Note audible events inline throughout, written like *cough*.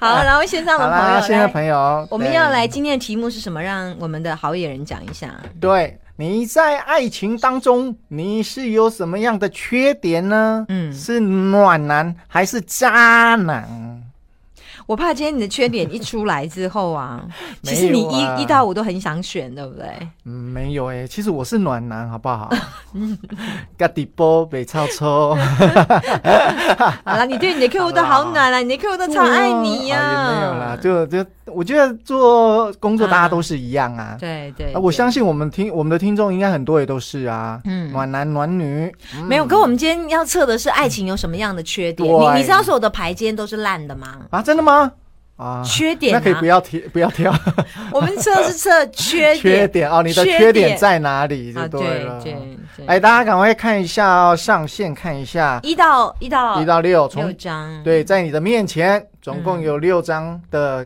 好，*laughs* 然后线上的朋友，线上朋友，我们要来今天的题目是什么？让我们的好野人讲一下。对，你在爱情当中，你是有什么样的缺点呢？嗯，是暖男还是渣男？我怕今天你的缺点一出来之后啊，*laughs* 其实你一一到五都很想选，对不对？嗯，没有哎，其实我是暖男，好不好？嘎迪波北超抽。*laughs* 好了，你对你的客户都好暖了，你的客户都超爱你呀。没有啦，就就我觉得做工作大家都是一样啊。对对，我相信我们听我们的听众应该很多也都是啊。嗯，暖男暖女没有。可我们今天要测的是爱情有什么样的缺点？你你知道所有的牌今天都是烂的吗？啊，真的吗？啊，缺点那可以不要提，*laughs* 不要挑。*laughs* 我们测是测缺缺点哦，你的缺点在哪里就对了。哎，大家赶快看一下哦，上线看一下，一到一到一到六，六张。对，在你的面前总共有六张的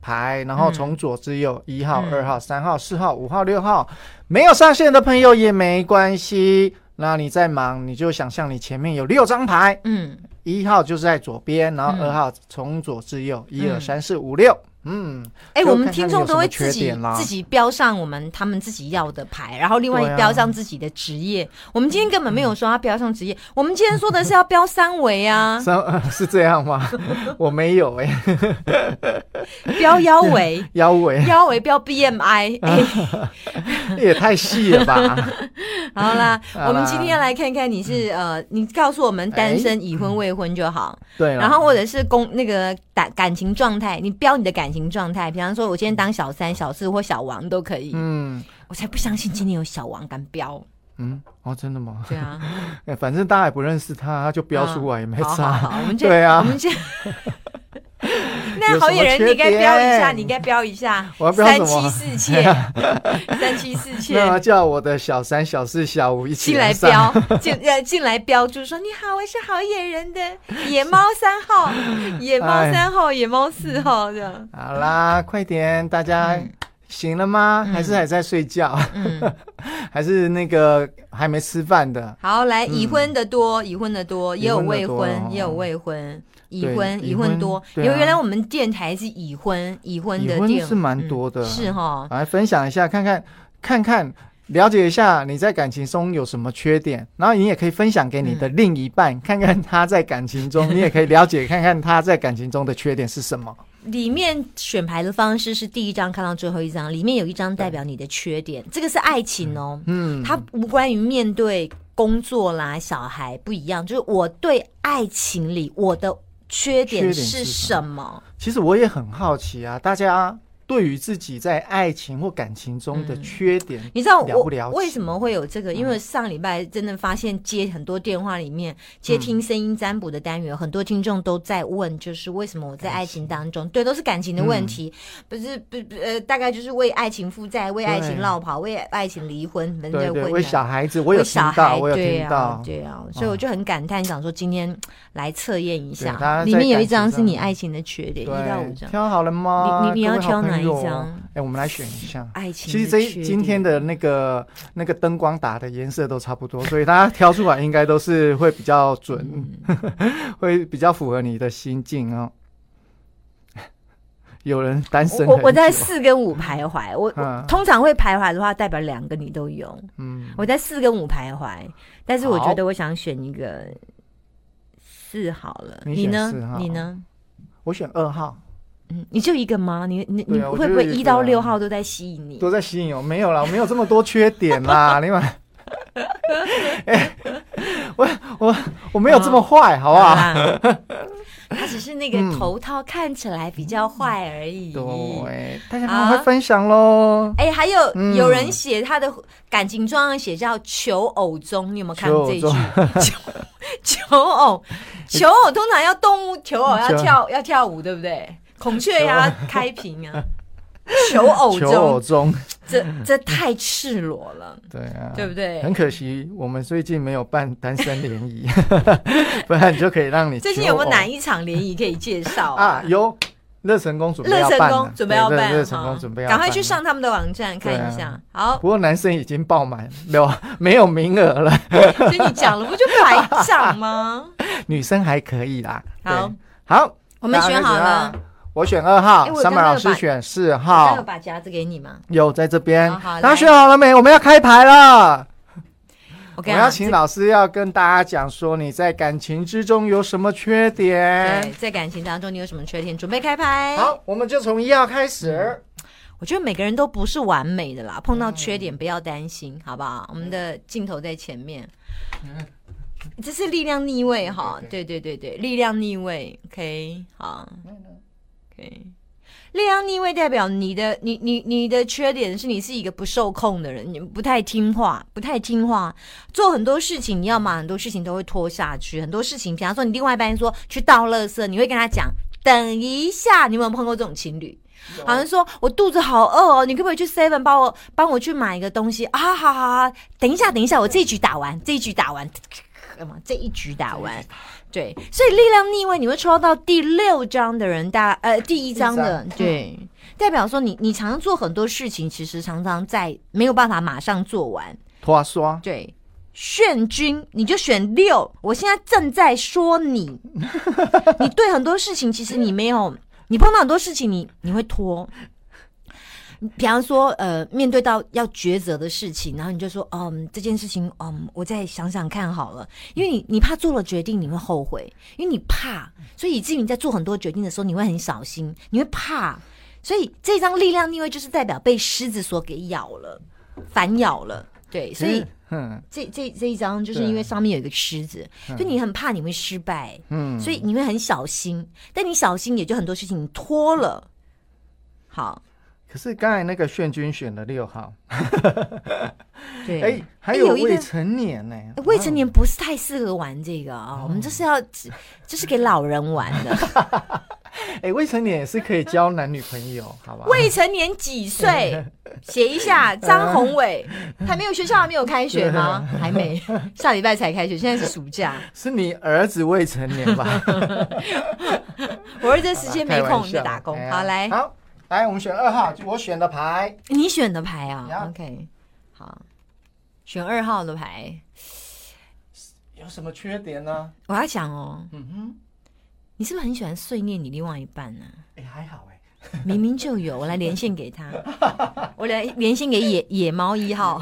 牌，然后从左至右，一号、二号、三号、四号、五号、六号，没有上线的朋友也没关系。那你在忙，你就想象你前面有六张牌，嗯。一号就是在左边，然后二号从左至右，一二三四五六。嗯，哎，我们听众都会自己自己标上我们他们自己要的牌，然后另外标上自己的职业。我们今天根本没有说要标上职业，我们今天说的是要标三围啊。*laughs* 三是这样吗？*laughs* 我没有哎，*laughs* 标腰围，腰围，腰围标 BMI，也太细了吧？好啦，我们今天要来看看你是呃，你告诉我们单身、已婚、未婚就好。对，然后或者是公那个感感情状态，你标你的感情。状态，比方说，我今天当小三、小四或小王都可以。嗯，我才不相信今天有小王敢标。嗯，哦，真的吗？对啊，*laughs* 反正大家也不认识他，他就标出来也没差。好，我们 *laughs* 对啊，我们先。*laughs* *laughs* 那好野人，你该标一下，你该标一下。我要标三妻四妾，三妻四妾。*laughs* 那叫我的小三、小四、小五一起进来标，进呃进来标注说：“你好，我是好野人的 *laughs* 野猫三号，野猫三号，野猫四号。”这样。好啦，快点，大家醒了吗？还是还在睡觉？还是那个还没吃饭的？好，来已婚的多，已婚的多，也有未婚，也有未婚。已婚已婚多，因为原来我们电台是已婚已婚的电是蛮多的，是哈。来分享一下，看看看看，了解一下你在感情中有什么缺点，然后你也可以分享给你的另一半，看看他在感情中，你也可以了解看看他在感情中的缺点是什么。*laughs* 里面选牌的方式是第一张看到最后一张，里面有一张代表你的缺点，这个是爱情哦，嗯，它无关于面对工作啦、小孩不一样，就是我对爱情里我的。缺点是什么？其实我也很好奇啊，大家。对于自己在爱情或感情中的缺点，你知道我为什么会有这个？因为上礼拜真的发现接很多电话里面接听声音占卜的单元，很多听众都在问，就是为什么我在爱情当中，对，都是感情的问题，不是不呃，大概就是为爱情负债，为爱情落跑，为爱情离婚，对对，为小孩子，我有小孩，我有听到，对啊，所以我就很感叹，想说今天来测验一下，里面有一张是你爱情的缺点，一到五张，挑好了吗？你你要挑哪？一张，哎，我们来选一下。爱情，其实这今天的那个那个灯光打的颜色都差不多，所以大家挑出来应该都是会比较准，*laughs* 会比较符合你的心境哦。*laughs* 有人单身，我我在四跟五徘徊。我通常会徘徊的话，代表两个你都有。嗯，我在四跟五徘徊，但是我觉得我想选一个四好了。你呢？你呢？我选二号。嗯，你就一个吗？你你你会不会一到六号都在吸引你？都在吸引我？没有啦，我没有这么多缺点啦。*laughs* 另外，*laughs* 哎，我我我没有这么坏，好不好？*laughs* 他只是那个头套看起来比较坏而已。对，大家赶快分享喽！哎，还有有人写他的感情状写叫求偶中，你有没有看这句？求求偶，求偶通常要动物求偶要跳要跳舞，对不对？孔雀呀，*laughs* 开屏啊，*laughs* 求偶求偶中，这这太赤裸了，对啊，对不对？很可惜，我们最近没有办单身联谊，*laughs* 不然就可以让你最近有没有哪一场联谊可以介绍啊？有乐成功准备乐成功准备要办，乐成功准备要赶快去上他们的网站看一下。好，不过男生已经爆满，没有没有名额了。跟你讲了，不就白讲吗？女生还可以啦。好，好，我们选好了。我选二号哎我刚，Summer 刚有把老师选四那号有，把夹子给你吗？有在这边。大家来选好了没？我们要开牌了。*laughs* 我要请老师要跟大家讲说你在感情之中有什么缺对，点。在感情当中你有什么缺点？准备开牌。好，我们就从一号开始。我觉得每个人都不是完美的啦，碰到缺点不要担心，好不好？我们的镜头在前面，这是力量逆位哈，对对对对，力量逆位，OK，好，OK。力量逆位代表你的你你你的缺点是你是一个不受控的人，你不太听话，不太听话，做很多事情你要嘛很多事情都会拖下去，很多事情，比方说你另外一半说去倒垃圾，你会跟他讲等一下，你有没有碰过这种情侣？好像说我肚子好饿哦，你可不可以去 Seven 帮我帮我去买一个东西啊？好好好，等一下等一下，我这一局打完，这一局打完，干嘛？这一局打完，对，所以力量逆位你会抽到第六张的人大呃第一张的对，代表说你你常常做很多事情，其实常常在没有办法马上做完，拖刷，对。炫君，你就选六。我现在正在说你，*laughs* 你对很多事情其实你没有，你碰到很多事情你你会拖。比方说，呃，面对到要抉择的事情，然后你就说，嗯，这件事情，嗯，我再想想看好了，因为你你怕做了决定你会后悔，因为你怕，所以以至于你在做很多决定的时候你会很小心，你会怕，所以这张力量逆位就是代表被狮子所给咬了，反咬了，对，所以。嗯这这这一张就是因为上面有一个狮子，所以你很怕你会失败，嗯，所以你会很小心。但你小心，也就很多事情你拖了。好，可是刚才那个炫君选了六号，对，哎，还有未成年呢，哎未成年不是太适合玩这个啊、我们这是要，这是给老人玩的。*laughs* 哎，未成年也是可以交男女朋友，好吧？未成年几岁？*laughs* 写一下，张宏伟还没有学校还没有开学吗？*laughs* 还没，下礼拜才开学，现在是暑假。是你儿子未成年吧？我儿子时间没空，你在打工。好，来，好，来，我们选二号，我选的牌。你选的牌啊呀？OK，好，选二号的牌。有什么缺点呢？我要讲哦，嗯哼，你是不是很喜欢碎念你另外一半呢、哎，还好哎。明明就有，我来连线给他，*laughs* 我来连线给野野猫一号。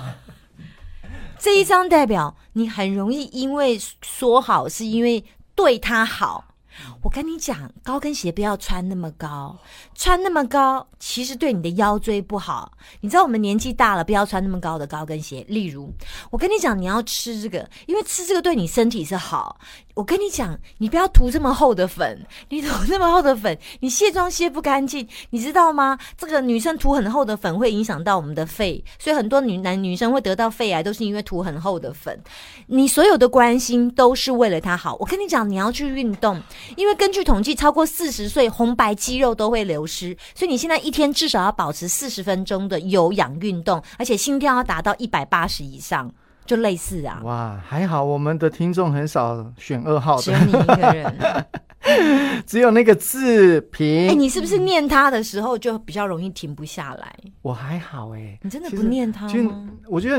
*laughs* 这一张代表你很容易因为说好，是因为对他好。我跟你讲，高跟鞋不要穿那么高，穿那么高其实对你的腰椎不好。你知道我们年纪大了，不要穿那么高的高跟鞋。例如，我跟你讲，你要吃这个，因为吃这个对你身体是好。我跟你讲，你不要涂这么厚的粉，你涂那么厚的粉，你卸妆卸不干净，你知道吗？这个女生涂很厚的粉会影响到我们的肺，所以很多女男女生会得到肺癌，都是因为涂很厚的粉。你所有的关心都是为了她好。我跟你讲，你要去运动，因为根据统计，超过四十岁红白肌肉都会流失，所以你现在一天至少要保持四十分钟的有氧运动，而且心跳要达到一百八十以上，就类似啊。哇，还好我们的听众很少选二号只有，你一个人，*laughs* 只有那个自评。哎、你是不是念他的时候就比较容易停不下来？我还好哎，你真的不念他就吗？我觉得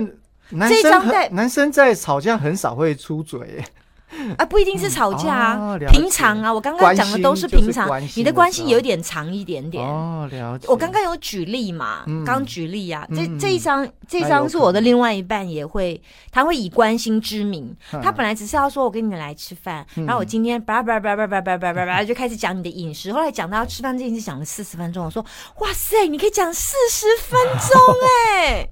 男生张在男生在吵架很少会出嘴哎。*laughs* 啊，不一定是吵架啊，哦平常啊，我刚刚讲的都是平常你的关系有点长一点点。哦，了解。我刚刚有举例嘛，嗯。刚举例啊，这嗯这一张这张是我的另外一半也会，他会以关心之名，嗯。他本来只是要说我跟你来吃饭，然后我今天叭叭叭叭叭叭叭叭叭就开始讲你的饮食，后来讲到要吃饭这件事讲了四十分钟，我说哇塞，你可以讲四十分钟哎、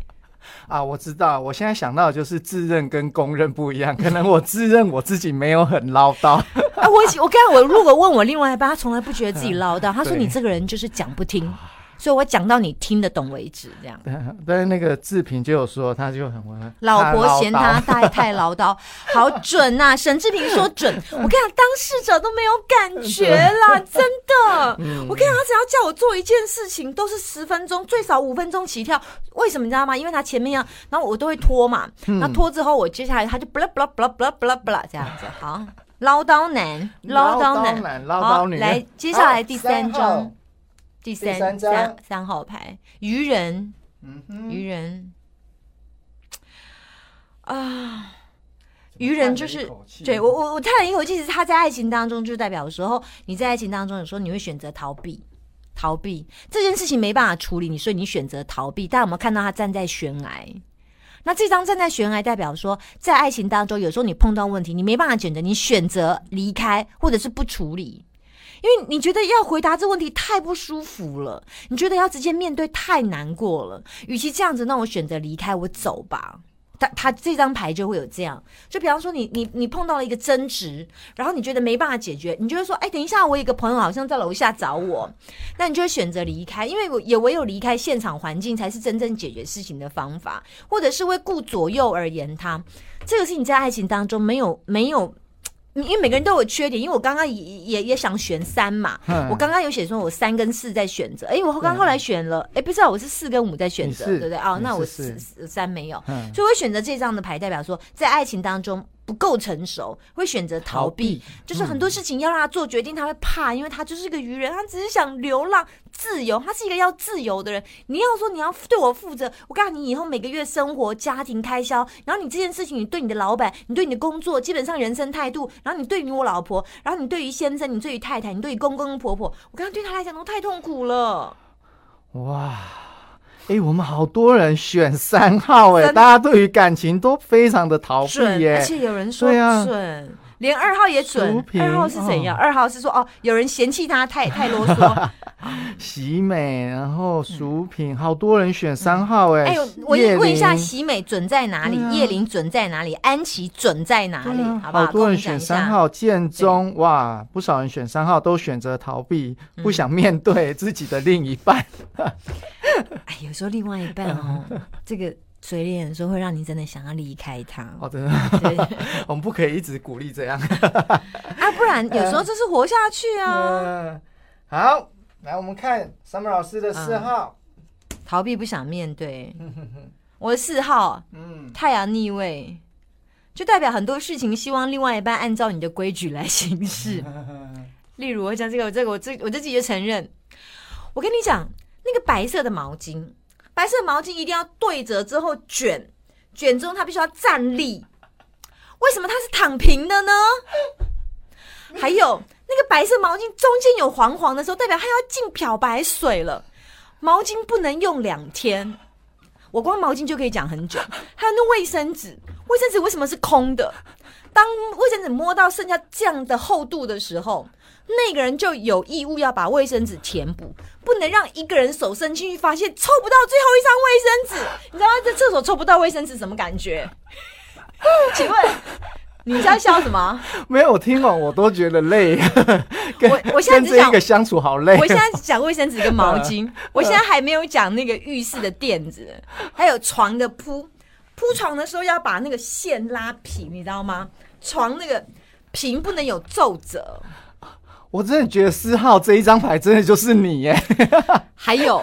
啊，我知道，我现在想到的就是自认跟公认不一样，可能我自认我自己没有很唠叨。啊，我我刚才我如果问我另外一半，他从来不觉得自己 *laughs* 唠叨，他说你这个人就是讲不听，*laughs* 所以我讲到你听得懂为止，这样。*laughs* 但是那个志平就有说，他就很温老婆嫌他太太唠叨，好准呐、沈志平说准，*laughs* 我跟你讲，当事者都没有感觉啦，*laughs* 真的。嗯我跟你讲，他只要叫我做一件事情，都是十分钟，最少五分钟起跳。为什么你知道吗？因为他前面要，然后我都会拖嘛，嗯那拖之后，我接下来他就不啦不啦不啦不啦不啦不啦这样子。好，唠叨男，唠叨男，唠好，叨女。来，接下来第三好张，，第三三张三三号牌，愚人。嗯哼，愚人啊，愚人就是对我我我叹了一口气，是他在爱情当中就代表有时候你在爱情当中有时候你会选择逃避，逃避这件事情没办法处理，你所以你选择逃避。大家有没有看到他站在悬崖？那这张站在悬崖，代表说，在爱情当中，有时候你碰到问题，你没办法选择，你选择离开，或者是不处理，因为你觉得要回答这问题太不舒服了，你觉得要直接面对太难过了。与其这样子，那我选择离开，我走吧。他他这张牌就会有这样，就比方说你你你碰到了一个争执，然后你觉得没办法解决，你就会说，哎，等一下，我有一个朋友好像在楼下找我，那你就会选择离开，因为我也唯有离开现场环境，才是真正解决事情的方法，或者是为顾左右而言他，这个是你在爱情当中没有没有。因为每个人都有缺点，因为我刚刚也也也想选三嘛，我刚刚有写说我三跟四在选择，哎，我刚后来选了，哎，不知道我是四跟五在选择，对不对？哦，那我四三没有，所以我选择这张的牌，代表说在爱情当中。不够成熟，会选择逃避。就是很多事情要让他做决定，他会怕，因为他就是一个愚人，他只是想流浪自由。他是一个要自由的人。你要说你要对我负责，我告诉你，以后每个月生活、家庭开销，然后你这件事情，你对你的老板，你对你的工作，基本上人生态度，然后你对于我老婆，然后你对于先生，你对于太太，你对于公公婆婆，我刚刚对他来讲都太痛苦了。哇。哎，我们好多人选三号哎，大家对于感情都非常的逃避耶，而且有人说准，连二号也准。二号是怎样？二号是说哦，有人嫌弃他太太啰嗦。*laughs* 喜美，然后薯品，好多人选三号哎。哎，我问一下，喜美准在哪里？叶玲准在哪里？安琪准在哪里？好不好？好多人选三号，建中哇，不少人选三号都选择逃避，不想面对自己的另一半。*laughs* 哎，有时候另外一半哦，*laughs* 这个嘴脸有时候会让你真的想要离开他。哦，真的，*laughs* 我们不可以一直鼓励这样啊，不然有时候就是活下去啊。好，来我们看 Summer 老师的四号，逃避不想面对。我的四号，嗯，太阳逆位，就代表很多事情希望另外一半按照你的规矩来行事。例如，我讲这个，这个我这我就自己就承认，我跟你讲。那个白色的毛巾，白色毛巾一定要对折之后卷，卷之后它必须要站立。为什么它是躺平的呢？还有那个白色毛巾中间有黄黄的时候，代表它要进漂白水了。毛巾不能用两天，我光毛巾就可以讲很久。还有那卫生纸，卫生纸为什么是空的？当卫生纸摸到剩下这样的厚度的时候。那个人就有义务要把卫生纸填补，不能让一个人手伸进去发现抽不到最后一张卫生纸。你知道在厕所抽不到卫生纸什么感觉？请问你在笑什么？没有，我听完我都觉得累。我我现在只讲一个相处好累。我现在讲卫生纸跟毛巾，*laughs* 我现在还没有讲那个浴室的垫子，还有床的铺铺床的时候要把那个线拉平，你知道吗？床那个平不能有皱褶。我真的觉得四号这一张牌真的就是你耶！*laughs* 还有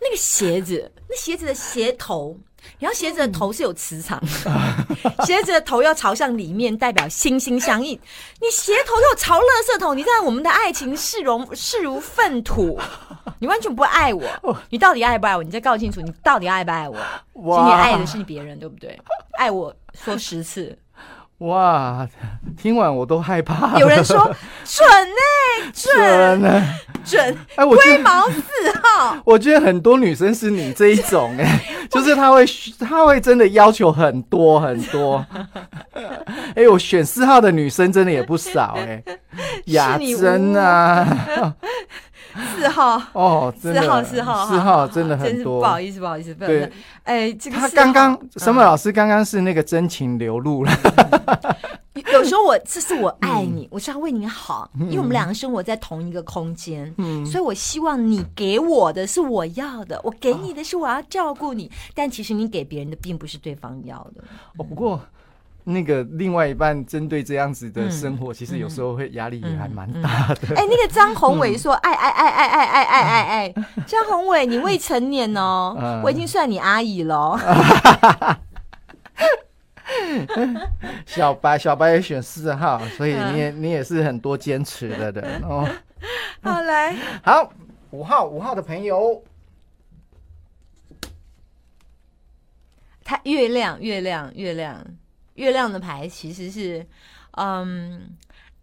那个鞋子，那鞋子的鞋头，然后鞋子的头是有磁场，*laughs* 鞋子的头要朝向里面，代表心心相印。你鞋头又朝垃圾桶，你在我们的爱情视如视如粪土，你完全不爱我。你到底爱不爱我？你再告清楚，你到底爱不爱我？其实你爱的是别人，对不对？爱我说十次。哇，听完我都害怕。有人说 *laughs* 准呢，准呢，准。哎，我龟毛四号。*laughs* 我觉得很多女生是你这一种哎，*laughs* 就是她会，她会真的要求很多很多。哎，我选四号的女生真的也不少哎，雅珍啊。四号。哦，四号四号四号真的很多，不好意思不好意思，对，哎，这个他刚刚什么老师刚刚是那个真情流露了。*laughs* 有时候我这是我爱你，我是要为你好，因为我们两个生活在同一个空间，嗯，所以我希望你给我的是我要的，我给你的是我要照顾你，但其实你给别人的并不是对方要的。哦，不过。那个另外一半针对这样子的生活，其实有时候会压力也还蛮大的。哎，那个张宏伟说：“爱爱爱爱爱爱爱爱爱，张宏伟，你未成年哦，我已经算你阿姨了。*laughs* 小白，小白也选四号，所以你也你也是很多坚持的人哦。*laughs* 好来，好五号五号的朋友，他月亮月亮月亮。月亮的牌其实是，嗯，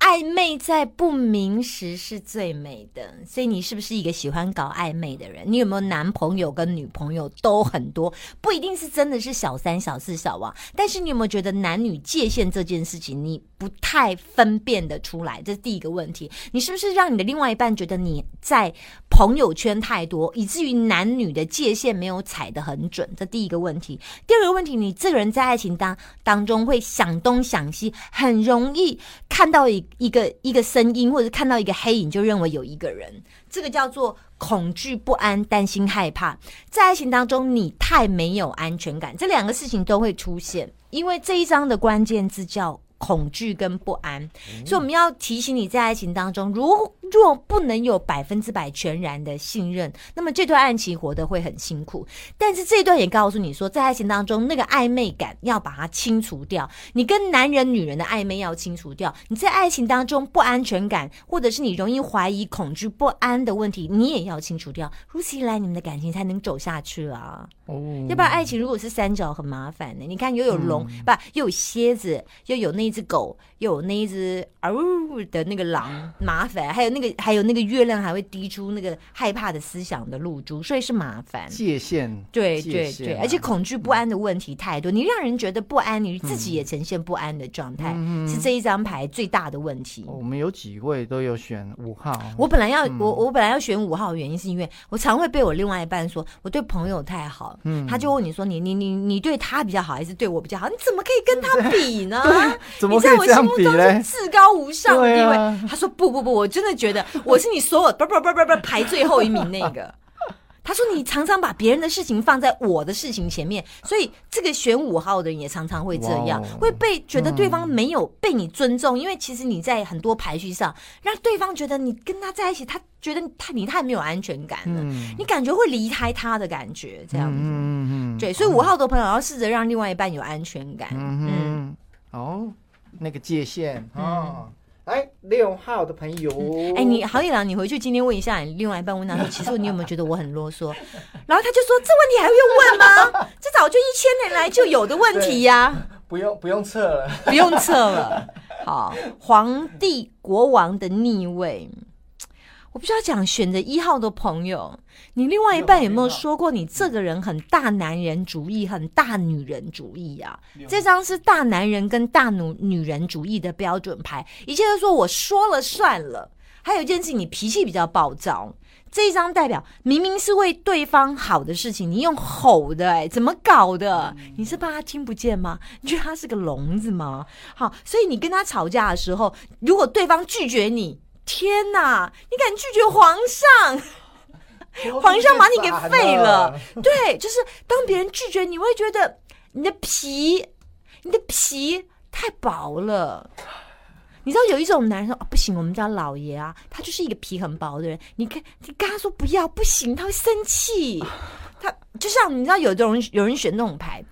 暧昧在不明时是最美的，所以你是不是一个喜欢搞暧昧的人？你有没有男朋友跟女朋友都很多？不一定是真的是小三、小四、小王，但是你有没有觉得男女界限这件事情你不太分辨得出来？这是第一个问题。你是不是让你的另外一半觉得你在朋友圈太多，以至于男女的界限没有踩得很准？这第一个问题。第二个问题，你这个人在爱情当当中会想东想西，很容易看到一一个一个声音，或者看到一个黑影，就认为有一个人，这个叫做恐惧、不安、担心、害怕。在爱情当中，你太没有安全感，这两个事情都会出现，因为这一章的关键字叫。恐惧跟不安，所以我们要提醒你在爱情当中，如若不能有百分之百全然的信任，那么这段爱情活得会很辛苦。但是这段也告诉你说，在爱情当中那个暧昧感要把它清除掉，你跟男人、女人的暧昧要清除掉。你在爱情当中不安全感，或者是你容易怀疑、恐惧、不安的问题，你也要清除掉。如此一来，你们的感情才能走下去啊！哦，要不然爱情如果是三角，很麻烦的。你看，又有龙，不又有蝎子，又有那。只狗，又有那一只呜的那个狼，麻烦；还有那个，还有那个月亮，还会滴出那个害怕的思想的露珠，所以是麻烦。界限，对对对，而且恐惧不安的问题太多，你让人觉得不安，你自己也呈现不安的状态，是这一张牌最大的问题。我们有几位都有选五号，我本来要我我本来要选五号的原因是因为我常会被我另外一半说我对朋友太好，嗯，他就问你说你你你你对他比较好还是对我比较好？你怎么可以跟他比呢？*laughs* *laughs* 你在我心目中是至高无上的地位。他说：“不不不，我真的觉得我是你所有不不不不不排最后一名那个。”他说：“你常常把别人的事情放在我的事情前面，所以这个选五号的人也常常会这样，会被觉得对方没有被你尊重，因为其实你在很多排序上让对方觉得你跟他在一起，他觉得他你太没有安全感了，你感觉会离开他的感觉，这样子。嗯嗯，对，所以五号的朋友要试着让另外一半有安全感。嗯，哦。”那个界限啊，哎，六号的朋友，哎，你好野郎，你回去今天问一下你另外一半，问他 *laughs* 说，其实你有没有觉得我很啰嗦？然后他就说，这问题还用问吗？*laughs* 这早就一千年来就有的问题呀，不用不用测了，不用测了。好，皇帝国王的逆位。我不知道讲选择一号的朋友，你另外一半有没有说过你这个人很大男人主义、很大女人主义啊？这张是大男人跟大女女人主义的标准牌，一切都说我说了算了。还有一件事情，你脾气比较暴躁。这一张代表明明是为对方好的事情，你用吼的，哎，怎么搞的？你是怕他听不见吗？你觉得他是个聋子吗？好，所以你跟他吵架的时候，如果对方拒绝你。天哪！你敢拒绝皇上？*laughs* 皇上把你给废了。对，就是当别人拒绝你，会觉得你的皮，你的皮太薄了。你知道有一种男人啊，不行，我们家老爷啊，他就是一个皮很薄的人。你看，你跟他说不要，不行，他会生气。他就像你知道，有的人有人选那种牌。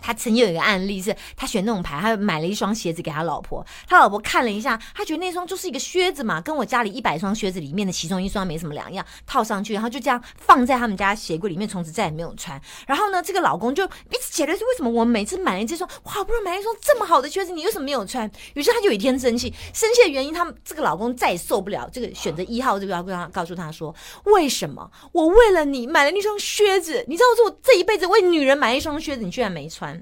他曾经有一个案例，是他选那种牌，他买了一双鞋子给他老婆，他老婆看了一下，他觉得那双就是一个靴子嘛，跟我家里一百双靴子里面的其中一双没什么两样，套上去，然后就这样放在他们家鞋柜里面，从此再也没有穿。然后呢，这个老公就一直觉得是为什么我每次买了这双，好不容易买了一双这么好的靴子，你为什么没有穿？于是他就有一天生气，生气的原因，他这个老公再也受不了这个选择一号这个要跟他告诉他说，为什么我为了你买了那双靴子，你知道我这一辈子为女人买一双靴子，你居然没穿？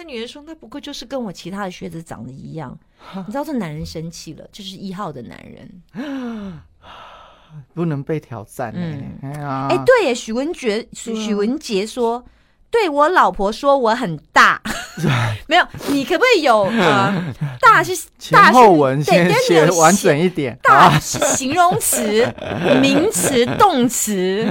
那女人说：“那不过就是跟我其他的靴子长得一样。*laughs* ”你知道这男人生气了，就是一号的男人，*laughs* 不能被挑战。嗯，哎，对耶，许文杰，许许文杰说：“对我老婆说我很大，*laughs* 没有，你可不可以有呃，大是大后文先写完整一点，大是形容词、名词、动词，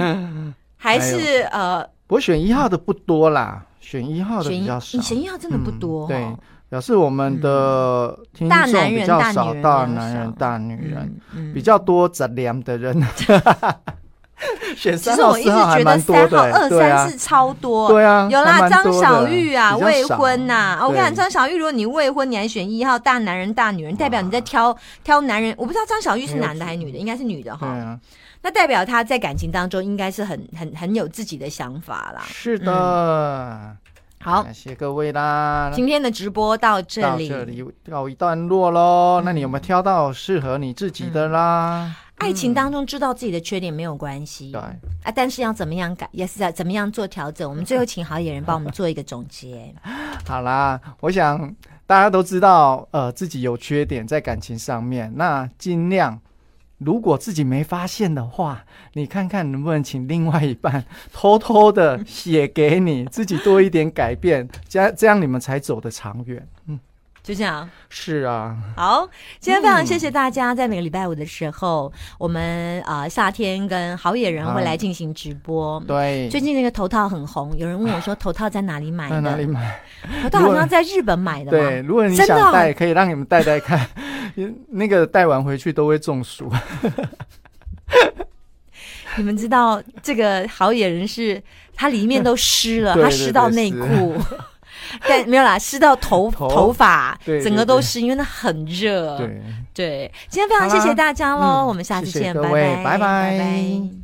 还是呃？我选一号的不多啦。”选一号的比较少，你选一号真的不多，对，表示我们的听众比较少，大男人、大女人比较多，杂粮的人。*laughs* *laughs* 选三号、四号还蛮多的，二三四超多，对啊，有啦，张小玉啊，未婚呐。我跟你讲，张小玉，如果你未婚，你还选一号，大男人、大女人，代表你在挑挑男人。我不知道张小玉是男的还是女的，应该是女的哈。那代表他在感情当中应该是很很很有自己的想法啦。是的，好，感谢各位啦。今天的直播到这里，到这里告一段落喽。那你有没有挑到适合你自己的啦？爱情当中知道自己的缺点没有关系，对啊，但是要怎么样改，也是在怎么样做调整。我们最后请好演员帮我们做一个总结。*laughs* 好啦，我想大家都知道，呃，自己有缺点在感情上面，那尽量。如果自己没发现的话，你看看能不能请另外一半偷偷的写给你，自己多一点改变，这样这样你们才走得长远。嗯，就这样。是啊。好，今天非常谢谢大家，在每个礼拜五的时候，我们啊夏天跟好野人会来进行直播。对。最近那个头套很红，有人问我说头套在哪里买的？哪里买？头套好像在日本买的。对，如果你想戴，可以让你们戴戴看。那个戴完回去都会中暑。*laughs* *laughs* 你们知道这个好野人是，它里面都湿了，他湿到内裤，*laughs* 但没有啦，湿到头头发，整个都是因为那很热。对对，今天非常谢谢大家喽，我们下次见，拜拜，拜拜。